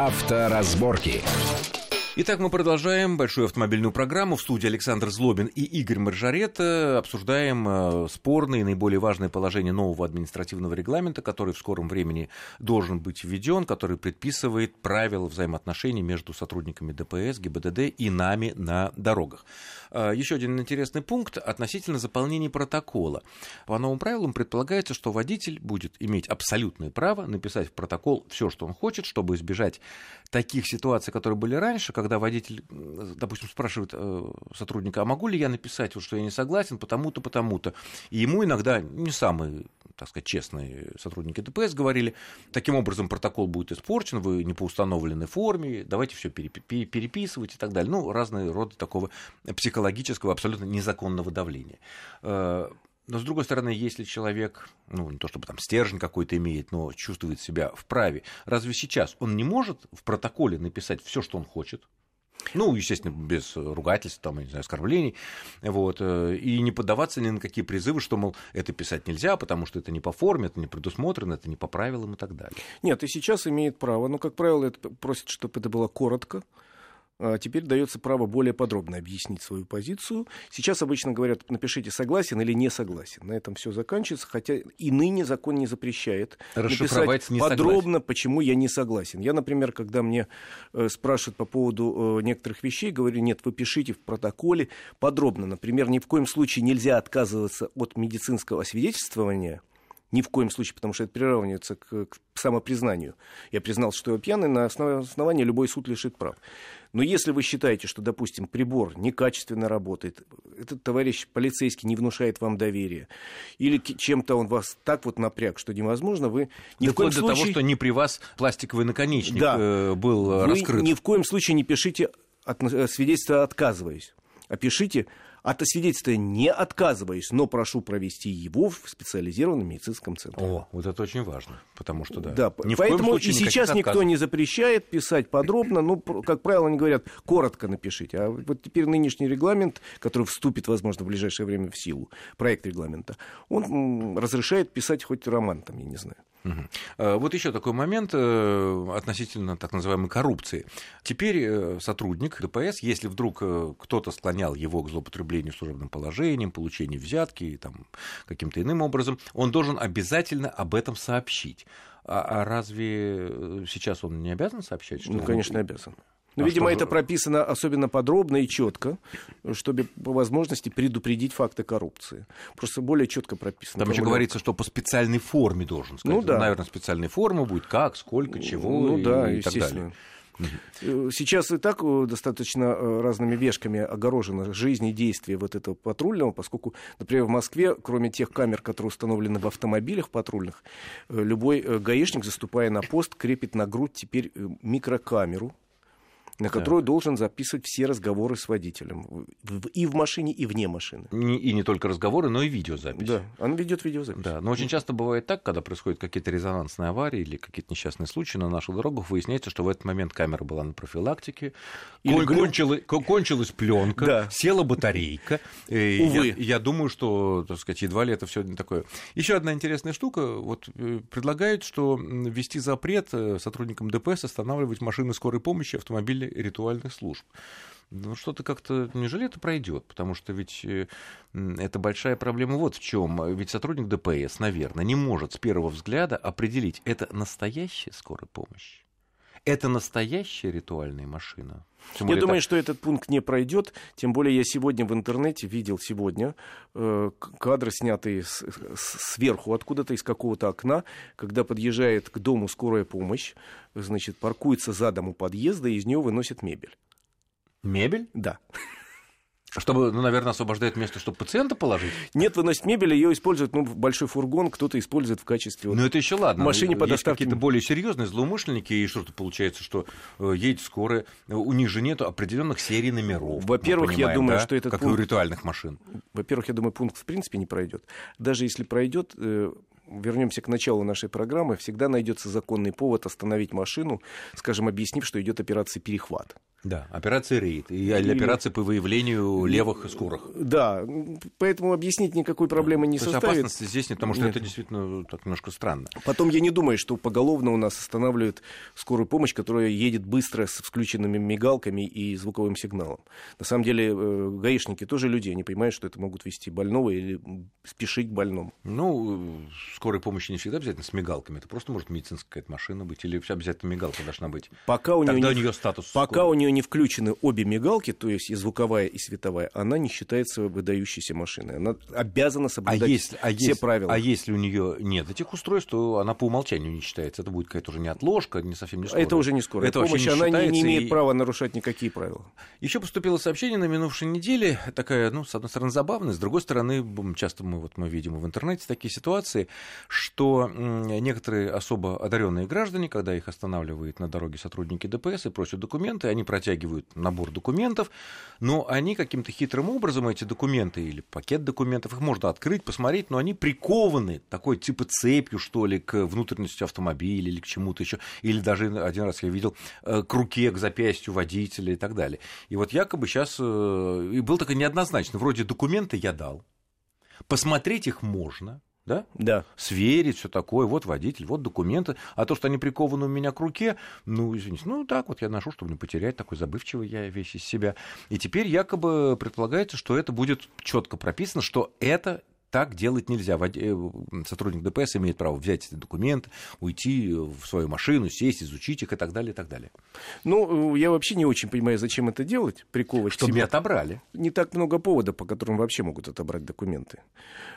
Авторазборки. Итак, мы продолжаем большую автомобильную программу. В студии Александр Злобин и Игорь Маржарета. Обсуждаем э, спорные, наиболее важные положения нового административного регламента, который в скором времени должен быть введен, который предписывает правила взаимоотношений между сотрудниками ДПС, ГИБДД и нами на дорогах. Э, Еще один интересный пункт относительно заполнения протокола. По новым правилам предполагается, что водитель будет иметь абсолютное право написать в протокол все, что он хочет, чтобы избежать таких ситуаций, которые были раньше, когда водитель, допустим, спрашивает э, сотрудника, а могу ли я написать, что я не согласен, потому-то, потому-то. И ему иногда не самые так сказать, честные сотрудники ДПС говорили, таким образом протокол будет испорчен, вы не по установленной форме, давайте все переписывать и так далее. Ну, разные роды такого психологического, абсолютно незаконного давления. Э, но, с другой стороны, если человек, ну, не то чтобы там стержень какой-то имеет, но чувствует себя вправе, разве сейчас он не может в протоколе написать все, что он хочет? Ну, естественно, без ругательств, там, не знаю, оскорблений, вот, э, и не поддаваться ни на какие призывы, что, мол, это писать нельзя, потому что это не по форме, это не предусмотрено, это не по правилам и так далее. Нет, и сейчас имеет право, но, как правило, это просит, чтобы это было коротко, теперь дается право более подробно объяснить свою позицию. Сейчас обычно говорят, напишите согласен или не согласен. На этом все заканчивается, хотя и ныне закон не запрещает написать не подробно, согласен. почему я не согласен. Я, например, когда мне э, спрашивают по поводу э, некоторых вещей, говорю, нет, вы пишите в протоколе подробно. Например, ни в коем случае нельзя отказываться от медицинского освидетельствования ни в коем случае, потому что это приравнивается к, к самопризнанию. Я признал, что я пьяный, на основании любой суд лишит прав. Но если вы считаете, что, допустим, прибор некачественно работает, этот товарищ полицейский не внушает вам доверия, или чем-то он вас так вот напряг, что невозможно, вы ни да в коем случае... до того, что не при вас пластиковый наконечник да. Э, был вы раскрыт. ни в коем случае не пишите от... Э, свидетельство «отказываюсь», а пишите от освидетельства не отказываюсь, но прошу провести его в специализированном медицинском центре. О, вот это очень важно, потому что да. Да, Ни поэтому и сейчас никто не запрещает писать подробно, ну, как правило, они говорят, коротко напишите. А вот теперь нынешний регламент, который вступит, возможно, в ближайшее время в силу, проект регламента, он разрешает писать хоть роман там, я не знаю. Угу. Вот еще такой момент э, относительно так называемой коррупции. Теперь э, сотрудник ДПС, если вдруг э, кто-то склонял его к злоупотреблению служебным положением, получению взятки там, каким-то иным образом, он должен обязательно об этом сообщить. А, а разве сейчас он не обязан сообщать? Что ну, конечно, обязан. Но, ну, а видимо, это прописано особенно подробно и четко, чтобы по возможности предупредить факты коррупции. Просто более четко прописано. Там еще говорится, что по специальной форме должен сказать. Ну, да. Наверное, специальной формы будет как, сколько, чего ну, и, да, и так далее. Э, сейчас и так э, достаточно э, разными вешками огорожена жизнь и действие вот этого патрульного, поскольку, например, в Москве, кроме тех камер, которые установлены в автомобилях патрульных, любой гаишник, заступая на пост, крепит на грудь теперь микрокамеру, на которую да. должен записывать все разговоры с водителем. И в машине, и вне машины. И не только разговоры, но и видеозапись. Да, он ведет видеозапись. Да, но очень часто бывает так, когда происходят какие-то резонансные аварии или какие-то несчастные случаи на наших дорогах, выясняется, что в этот момент камера была на профилактике, или кончилась, кончилась пленка, да. села батарейка. Увы. Я, я думаю, что, так сказать, едва ли это все не такое. Еще одна интересная штука. Вот э, предлагают, что ввести запрет э, сотрудникам ДПС останавливать машины скорой помощи, автомобили ритуальных служб. Ну, что-то как-то, неужели это пройдет? Потому что ведь э, это большая проблема вот в чем. Ведь сотрудник ДПС, наверное, не может с первого взгляда определить, это настоящая скорая помощь, это настоящая ритуальная машина. Тем я думаю, так... что этот пункт не пройдет. Тем более я сегодня в интернете видел сегодня э, кадры, снятые с, с, сверху откуда-то из какого-то окна, когда подъезжает к дому скорая помощь, значит, паркуется задом у подъезда и из него выносит мебель. Мебель? Да. Чтобы, ну, наверное, освобождает место, чтобы пациента положить? Нет, выносит мебель, ее используют, ну, большой фургон, кто-то использует в качестве... Ну, это еще ладно. Машине по доставке. какие-то более серьезные злоумышленники, и что-то получается, что э, едет скорая, у них же нет определенных серий номеров. Во-первых, я думаю, да? что этот Как пункт... и у ритуальных машин. Во-первых, я думаю, пункт в принципе не пройдет. Даже если пройдет, э, вернемся к началу нашей программы, всегда найдется законный повод остановить машину, скажем, объяснив, что идет операция перехват. Да, операция рейд и или операция по выявлению левых скорых. Да, поэтому объяснить никакой проблемы не То составит. Опасности здесь нет, потому что Нет. это действительно так немножко странно. Потом я не думаю, что поголовно у нас останавливают скорую помощь, которая едет быстро с включенными мигалками и звуковым сигналом. На самом деле э, гаишники тоже люди, они понимают, что это могут вести больного или спешить к больному. Ну, скорой помощи не всегда обязательно с мигалками. Это просто может медицинская какая-то машина быть или обязательно мигалка должна быть. Пока у Тогда нее у не- нее статус Пока скорой. у нее не включены обе мигалки, то есть и звуковая, и световая, она не считается выдающейся машиной. Она обязана А соблюдать если, а, все если, правила. а если у нее нет этих устройств, то она по умолчанию не считается. Это будет какая-то уже не отложка, не совсем не скорая. Это уже не скорая Это вообще помощь, не она не, не имеет и- права нарушать никакие правила. Еще поступило сообщение на минувшей неделе, такая, ну, с одной стороны, забавная, с другой стороны, часто мы, вот, мы видим в интернете такие ситуации, что некоторые особо одаренные граждане, когда их останавливают на дороге сотрудники ДПС и просят документы, они протягивают набор документов, но они каким-то хитрым образом, эти документы или пакет документов, их можно открыть, посмотреть, но они прикованы такой типа цепью, что ли, к внутренности автомобиля или к чему-то еще, или даже один раз я видел э, к руке, к запястью водителя и так далее. И вот якобы сейчас и был такой неоднозначный, вроде документы я дал, посмотреть их можно, да, Да. сверить, все такое, вот водитель, вот документы, а то, что они прикованы у меня к руке, ну, извините, ну, так вот я ношу, чтобы не потерять, такой забывчивый я вещь из себя. И теперь якобы предполагается, что это будет четко прописано, что это так делать нельзя. Э, Сотрудник ДПС имеет право взять эти документы, уйти в свою машину, сесть, изучить их и так далее, и так далее. Ну, э, я вообще не очень понимаю, зачем это делать, приковывать Чтобы себе. не отобрали. не так много поводов, по которым вообще могут отобрать документы.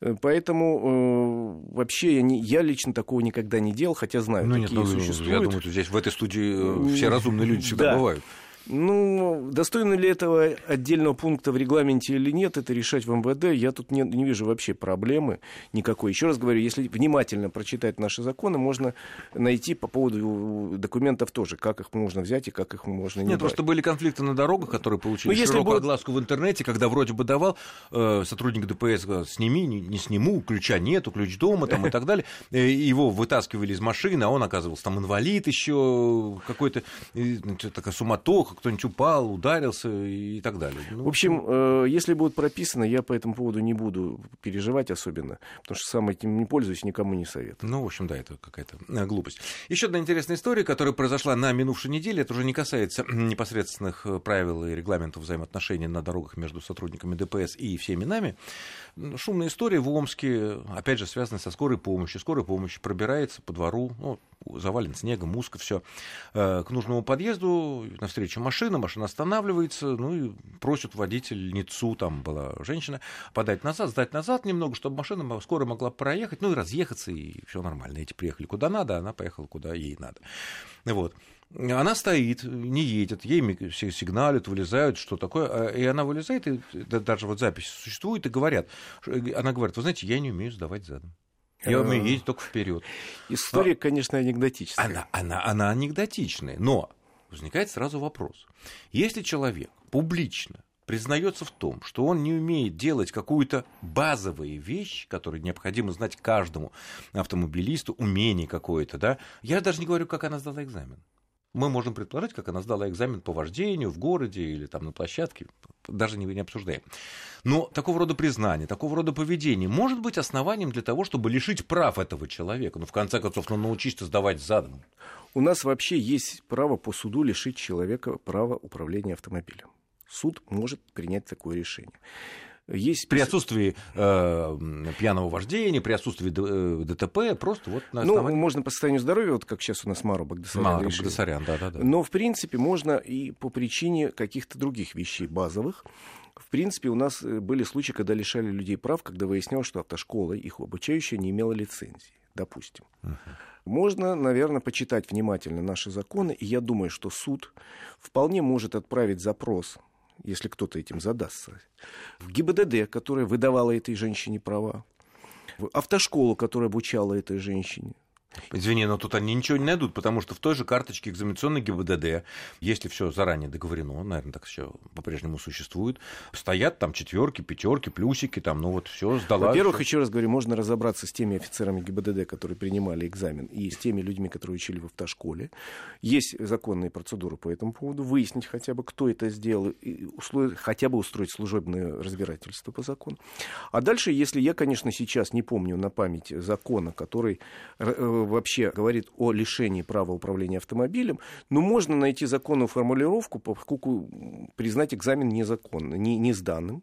Э, Поэтому э, вообще я, не, я лично такого никогда не делал, хотя знаю, Ну, нет, такие ну, существуют. я думаю, что здесь в этой студии э, все разумные люди всегда Да. бывают. Ну, достойно ли этого отдельного пункта в регламенте или нет, это решать в МВД. Я тут не, не вижу вообще проблемы никакой. Еще раз говорю, если внимательно прочитать наши законы, можно найти по поводу документов тоже, как их можно взять и как их можно не Нет, брать. просто были конфликты на дорогах, которые получили Ну, если широкую будет- огласку в интернете, когда вроде бы давал э, сотрудник ДПС, говорил, сними, не, не сниму, ключа нету, ключ дома там, и так далее. Э, Его вытаскивали из машины, а он оказывался там инвалид еще, какой-то значит, такая суматоха, кто-нибудь упал, ударился и так далее. Ну, В общем, э, если будет прописано, я по этому поводу не буду переживать особенно, потому что сам этим не пользуюсь, никому не советую. Ну, в общем, да, это какая-то э, глупость. Еще одна интересная история, которая произошла на минувшей неделе, это уже не касается непосредственных э, правил и регламентов взаимоотношений на дорогах между сотрудниками ДПС и всеми нами. Шумная история в Омске, опять же, связанная со скорой помощью. Скорая помощь пробирается по двору, ну, завален снегом, узко все, к нужному подъезду, навстречу машина, машина останавливается, ну и просит водительницу, там была женщина, подать назад, сдать назад немного, чтобы машина скоро могла проехать, ну и разъехаться, и все нормально. Эти приехали куда надо, а она поехала куда ей надо. Вот. Она стоит, не едет, ей все сигналят, вылезают, что такое, а- и она вылезает, и да- даже вот запись существует, и говорят, она говорит, вы знаете, я не умею сдавать задом. Я умею А. ездить только вперед. История, конечно, анекдотическая. Она, она, она анекдотичная, но возникает сразу вопрос. Если человек публично признается в том, что он не умеет делать какую-то базовую вещь, которую необходимо знать каждому автомобилисту, умение какое-то, да, я даже не говорю, как она сдала экзамен. Мы можем предположить, как она сдала экзамен по вождению в городе или там на площадке, даже не, не обсуждаем. Но такого рода признание, такого рода поведение может быть основанием для того, чтобы лишить прав этого человека. Ну, в конце концов, ну, научись-то сдавать задом. У нас вообще есть право по суду лишить человека права управления автомобилем. Суд может принять такое решение. Есть При отсутствии э, пьяного вождения, при отсутствии Д- э, ДТП, просто вот на Ну, основании... можно по состоянию здоровья, вот как сейчас у нас Мару Багдасарян да-да-да. Но, в принципе, можно и по причине каких-то других вещей базовых. В принципе, у нас э, были случаи, когда лишали людей прав, когда выяснялось, что автошкола, их обучающая, не имела лицензии, допустим. Можно, наверное, почитать внимательно наши законы, и я думаю, что суд вполне может отправить запрос, если кто-то этим задастся, в ГИБДД, которая выдавала этой женщине права, в автошколу, которая обучала этой женщине, Извини, но тут они ничего не найдут, потому что в той же карточке экзаменационной ГИБДД, если все заранее договорено, наверное, так все по-прежнему существует, стоят там четверки, пятерки, плюсики, там, ну вот все сдала. Во-первых, еще раз говорю, можно разобраться с теми офицерами ГИБДД, которые принимали экзамен, и с теми людьми, которые учили в автошколе. Есть законные процедуры по этому поводу, выяснить хотя бы, кто это сделал, и условия, хотя бы устроить служебное разбирательство по закону. А дальше, если я, конечно, сейчас не помню на память закона, который э, вообще говорит о лишении права управления автомобилем, но можно найти законную формулировку, поскольку признать экзамен незаконным, не, не сданным,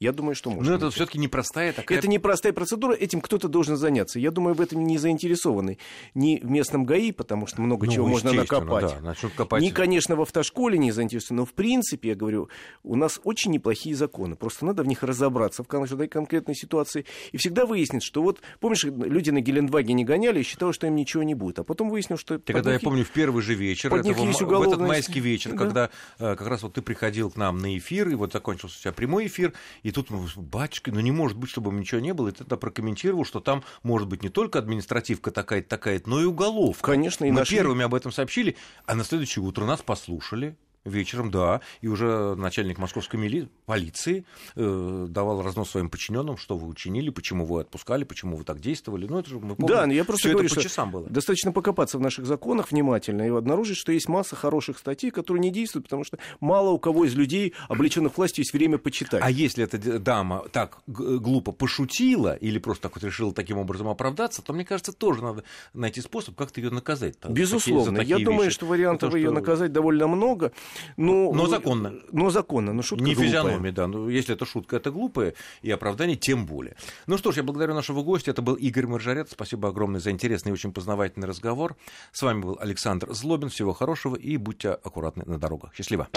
я думаю, что можно. Но это все-таки непростая такая... Это непростая процедура, этим кто-то должен заняться. Я думаю, в этом не заинтересованы ни в местном ГАИ, потому что много ну, чего можно накопать. Да, копать. Ни, конечно, в автошколе не заинтересованы. Но, в принципе, я говорю, у нас очень неплохие законы. Просто надо в них разобраться в каждой конкретной ситуации. И всегда выяснить, что вот, помнишь, люди на Гелендваге не гоняли и считали, что им ничего не будет. А потом выяснил, что... Ты когда, я помню, в первый же вечер, под этого, есть в этот майский вечер, да. когда э, как раз вот ты приходил к нам на эфир, и вот закончился у тебя прямой эфир, и тут, батюшка, ну не может быть, чтобы ничего не было. И ты тогда прокомментировал, что там может быть не только административка такая-то, такая-то, но и уголовка. Конечно, и Мы нашли... первыми об этом сообщили, а на следующее утро нас послушали, Вечером, да. И уже начальник московской мили... полиции э, давал разнос своим подчиненным, что вы учинили, почему вы отпускали, почему вы так действовали. Ну, это же мы помним, Да, но я просто говорю, это по часам было. Достаточно покопаться в наших законах внимательно и обнаружить, что есть масса хороших статей, которые не действуют, потому что мало у кого из людей, облеченных властью, есть время почитать. А если эта дама так глупо пошутила или просто так вот решила таким образом оправдаться, то, мне кажется, тоже надо найти способ как-то ее наказать. Безусловно. Такие, я думаю, что вариантов ее наказать довольно много. Ну, но законно. Но законно, но шутка Не глупая. физиономия, да. Ну, если это шутка, это глупая, и оправдание тем более. Ну что ж, я благодарю нашего гостя. Это был Игорь Маржарет. Спасибо огромное за интересный и очень познавательный разговор. С вами был Александр Злобин. Всего хорошего и будьте аккуратны на дорогах. Счастливо.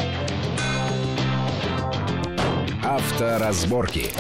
Авторазборки.